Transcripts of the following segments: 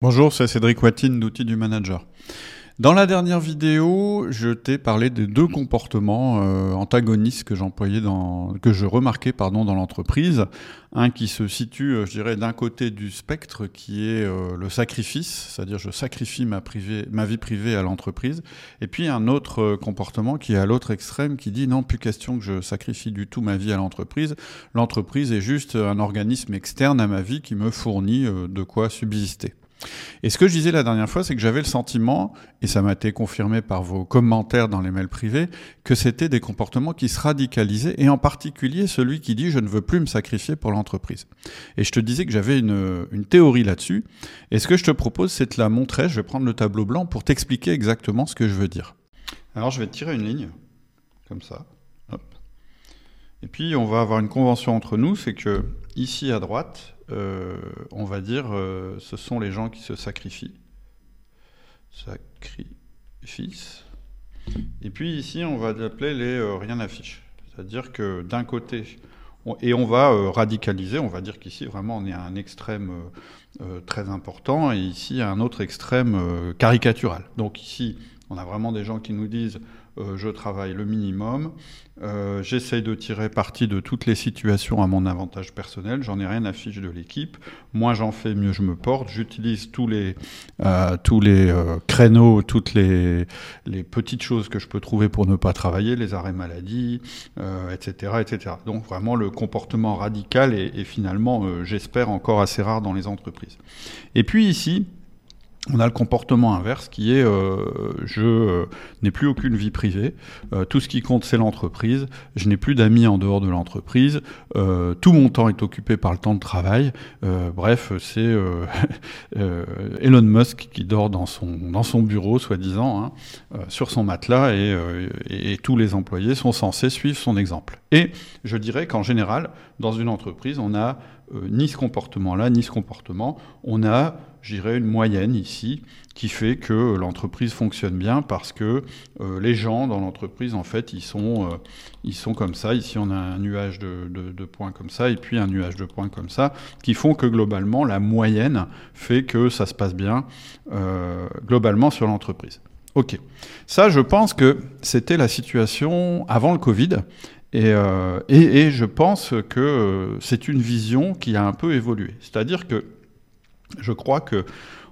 Bonjour, c'est Cédric Watine d'Outils du Manager. Dans la dernière vidéo, je t'ai parlé des deux comportements euh, antagonistes que j'employais dans, que je remarquais pardon dans l'entreprise. Un qui se situe, euh, je dirais, d'un côté du spectre, qui est euh, le sacrifice, c'est-à-dire je sacrifie ma, ma vie privée à l'entreprise. Et puis un autre comportement qui est à l'autre extrême, qui dit non, plus question que je sacrifie du tout ma vie à l'entreprise. L'entreprise est juste un organisme externe à ma vie qui me fournit de quoi subsister. Et ce que je disais la dernière fois, c'est que j'avais le sentiment, et ça m'a été confirmé par vos commentaires dans les mails privés, que c'était des comportements qui se radicalisaient, et en particulier celui qui dit je ne veux plus me sacrifier pour l'entreprise. Et je te disais que j'avais une, théorie là-dessus, et ce que je te propose, c'est de la montrer, je vais prendre le tableau blanc pour t'expliquer exactement ce que je veux dire. Alors je vais tirer une ligne, comme ça. Et puis on va avoir une convention entre nous, c'est que ici à droite, on va dire, euh, ce sont les gens qui se sacrifient. Sacrifice. Et puis ici, on va appeler les euh, rien n'affiche. C'est-à-dire que d'un côté, et on va radicaliser, on va dire qu'ici, vraiment, on est à un extrême très important, et ici, à un autre extrême caricatural. Donc ici, on a vraiment des gens qui nous disent euh, je travaille le minimum, euh, j'essaye de tirer parti de toutes les situations à mon avantage personnel, j'en ai rien à fiche de l'équipe, moins j'en fais, mieux je me porte, j'utilise tous les, euh, tous les créneaux, toutes les, les petites choses que je peux trouver pour ne pas travailler, les arrêts maladie, etc., etc. Donc vraiment le comportement radical est finalement, j'espère, encore assez rare dans les entreprises. Et puis ici, on a le comportement inverse qui est euh, je euh, n'ai plus aucune vie privée, euh, tout ce qui compte c'est l'entreprise, je n'ai plus d'amis en dehors de l'entreprise, tout mon temps est occupé par le temps de travail. bref, c'est Elon Musk qui dort dans son, dans son bureau, soi-disant, hein, sur son matelas, et, et, tous les employés sont censés suivre son exemple. Et je dirais qu'en général, dans une entreprise, on a ni ce comportement-là, ni ce comportement, on a j'irais une moyenne ici, qui fait que l'entreprise fonctionne bien parce que euh, les gens dans l'entreprise, en fait, ils sont, euh, ils sont comme ça. Ici, on a un nuage de, points comme ça, et puis un nuage de points comme ça, qui font que globalement, la moyenne fait que ça se passe bien euh, globalement sur l'entreprise. Ok. Ça, je pense que c'était la situation avant le Covid. Et, et, et, je pense que c'est une vision qui a un peu évolué. C'est-à-dire que je crois que,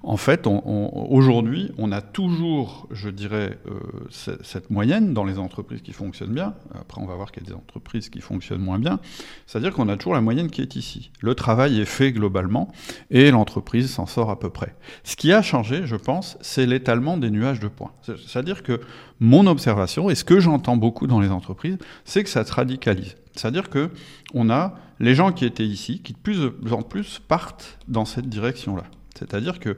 en fait, aujourd'hui, on a toujours, je dirais, euh, cette moyenne dans les entreprises qui fonctionnent bien. Après, on va voir qu'il y a des entreprises qui fonctionnent moins bien. C'est-à-dire qu'on a toujours la moyenne qui est ici. Le travail est fait globalement et l'entreprise s'en sort à peu près. Ce qui a changé, je pense, c'est l'étalement des nuages de points. C'est-à-dire que mon observation, et ce que j'entends beaucoup dans les entreprises, c'est que ça se radicalise. C'est-à-dire que on a les gens qui étaient ici, qui de plus en plus partent dans cette direction-là. C'est-à-dire que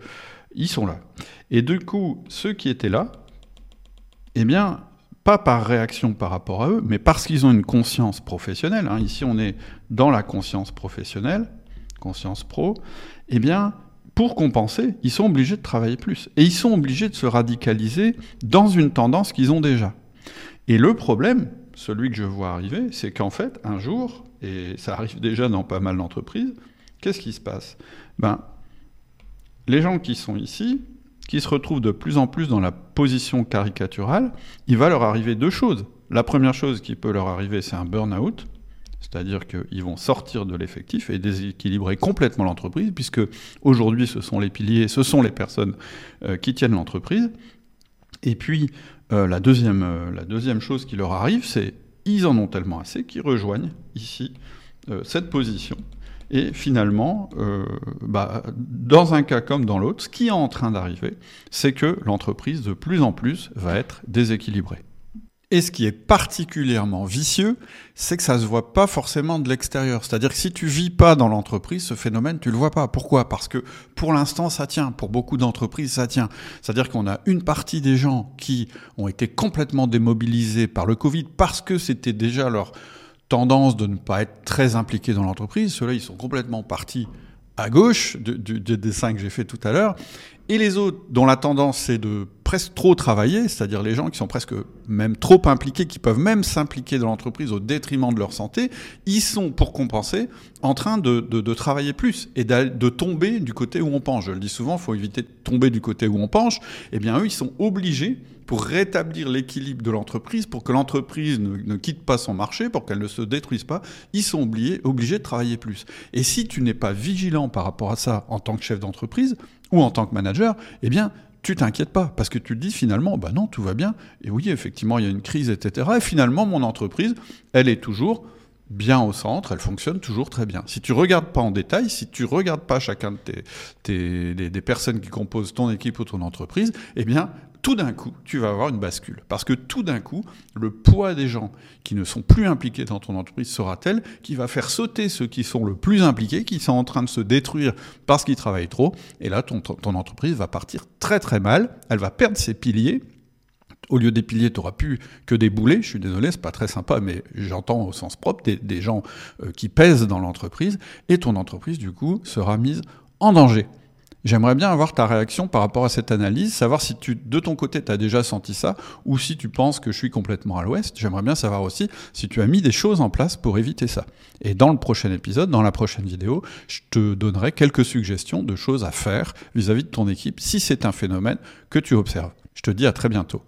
ils sont là. Et du coup, ceux qui étaient là, eh bien, pas par réaction par rapport à eux, mais parce qu'ils ont une conscience professionnelle, hein, ici on est dans la conscience professionnelle, conscience pro, eh bien, pour compenser, ils sont obligés de travailler plus. Et ils sont obligés de se radicaliser dans une tendance qu'ils ont déjà. Et le problème, celui que je vois arriver, c'est qu'en fait, un jour, et ça arrive déjà dans pas mal d'entreprises, qu'est-ce qui se passe? Ben, les gens qui sont ici, qui se retrouvent de plus en plus dans la position caricaturale, il va leur arriver deux choses. La première chose qui peut leur arriver, c'est un burn-out, c'est-à-dire qu'ils vont sortir de l'effectif et déséquilibrer complètement l'entreprise, puisque aujourd'hui, ce sont les piliers, ce sont les personnes euh, qui tiennent l'entreprise. Et puis, euh, la, deuxième, euh, la deuxième chose qui leur arrive, c'est ils en ont tellement assez qu'ils rejoignent ici cette position. Et finalement, bah, dans un cas comme dans l'autre, ce qui est en train d'arriver, c'est que l'entreprise de plus en plus va être déséquilibrée. Et ce qui est particulièrement vicieux, c'est que ça se voit pas forcément de l'extérieur. C'est-à-dire que si tu vis pas dans l'entreprise, ce phénomène, tu le vois pas. Pourquoi? Parce que pour l'instant, ça tient. Pour beaucoup d'entreprises, ça tient. C'est-à-dire qu'on a une partie des gens qui ont été complètement démobilisés par le Covid parce que c'était déjà leur tendance de ne pas être très impliqués dans l'entreprise. Ceux-là, ils sont complètement partis à gauche du, dessin que j'ai fait tout à l'heure. Et les autres, dont la tendance c'est de presque trop travailler, c'est-à-dire les gens qui sont presque même trop impliqués, qui peuvent même s'impliquer dans l'entreprise au détriment de leur santé, ils sont, pour compenser, en train de, de, travailler plus et de tomber du côté où on penche. Je le dis souvent, il faut éviter de tomber du côté où on penche. Eh bien, eux, ils sont obligés pour rétablir l'équilibre de l'entreprise, pour que l'entreprise ne, quitte pas son marché, pour qu'elle ne se détruise pas, ils sont obligés, obligés de travailler plus. Et si tu n'es pas vigilant par rapport à ça en tant que chef d'entreprise ou en tant que manager, eh bien, tu t'inquiètes pas, parce que tu te dis finalement, bah non, tout va bien, et oui, effectivement, il y a une crise, etc. Et finalement, mon entreprise, elle est toujours bien au centre, elle fonctionne toujours très bien. Si tu regardes pas en détail, si tu regardes pas chacun de tes, des personnes qui composent ton équipe ou ton entreprise, eh bien, tout d'un coup, tu vas avoir une bascule. Parce que tout d'un coup, le poids des gens qui ne sont plus impliqués dans ton entreprise sera tel qu'il va faire sauter ceux qui sont le plus impliqués, qui sont en train de se détruire parce qu'ils travaillent trop. Et là, ton, entreprise va partir très très mal. Elle va perdre ses piliers au lieu des piliers, tu n'auras plus que des boulets. Je suis désolé, c'est pas très sympa, mais j'entends au sens propre des, des gens euh, qui pèsent dans l'entreprise. Et ton entreprise, du coup, sera mise en danger. J'aimerais bien avoir ta réaction par rapport à cette analyse, savoir si tu, de ton côté, tu as déjà senti ça, ou si tu penses que je suis complètement à l'ouest. J'aimerais bien savoir aussi si tu as mis des choses en place pour éviter ça. Et dans le prochain épisode, dans la prochaine vidéo, je te donnerai quelques suggestions de choses à faire vis-à-vis -vis de ton équipe si c'est un phénomène que tu observes. Je te dis à très bientôt.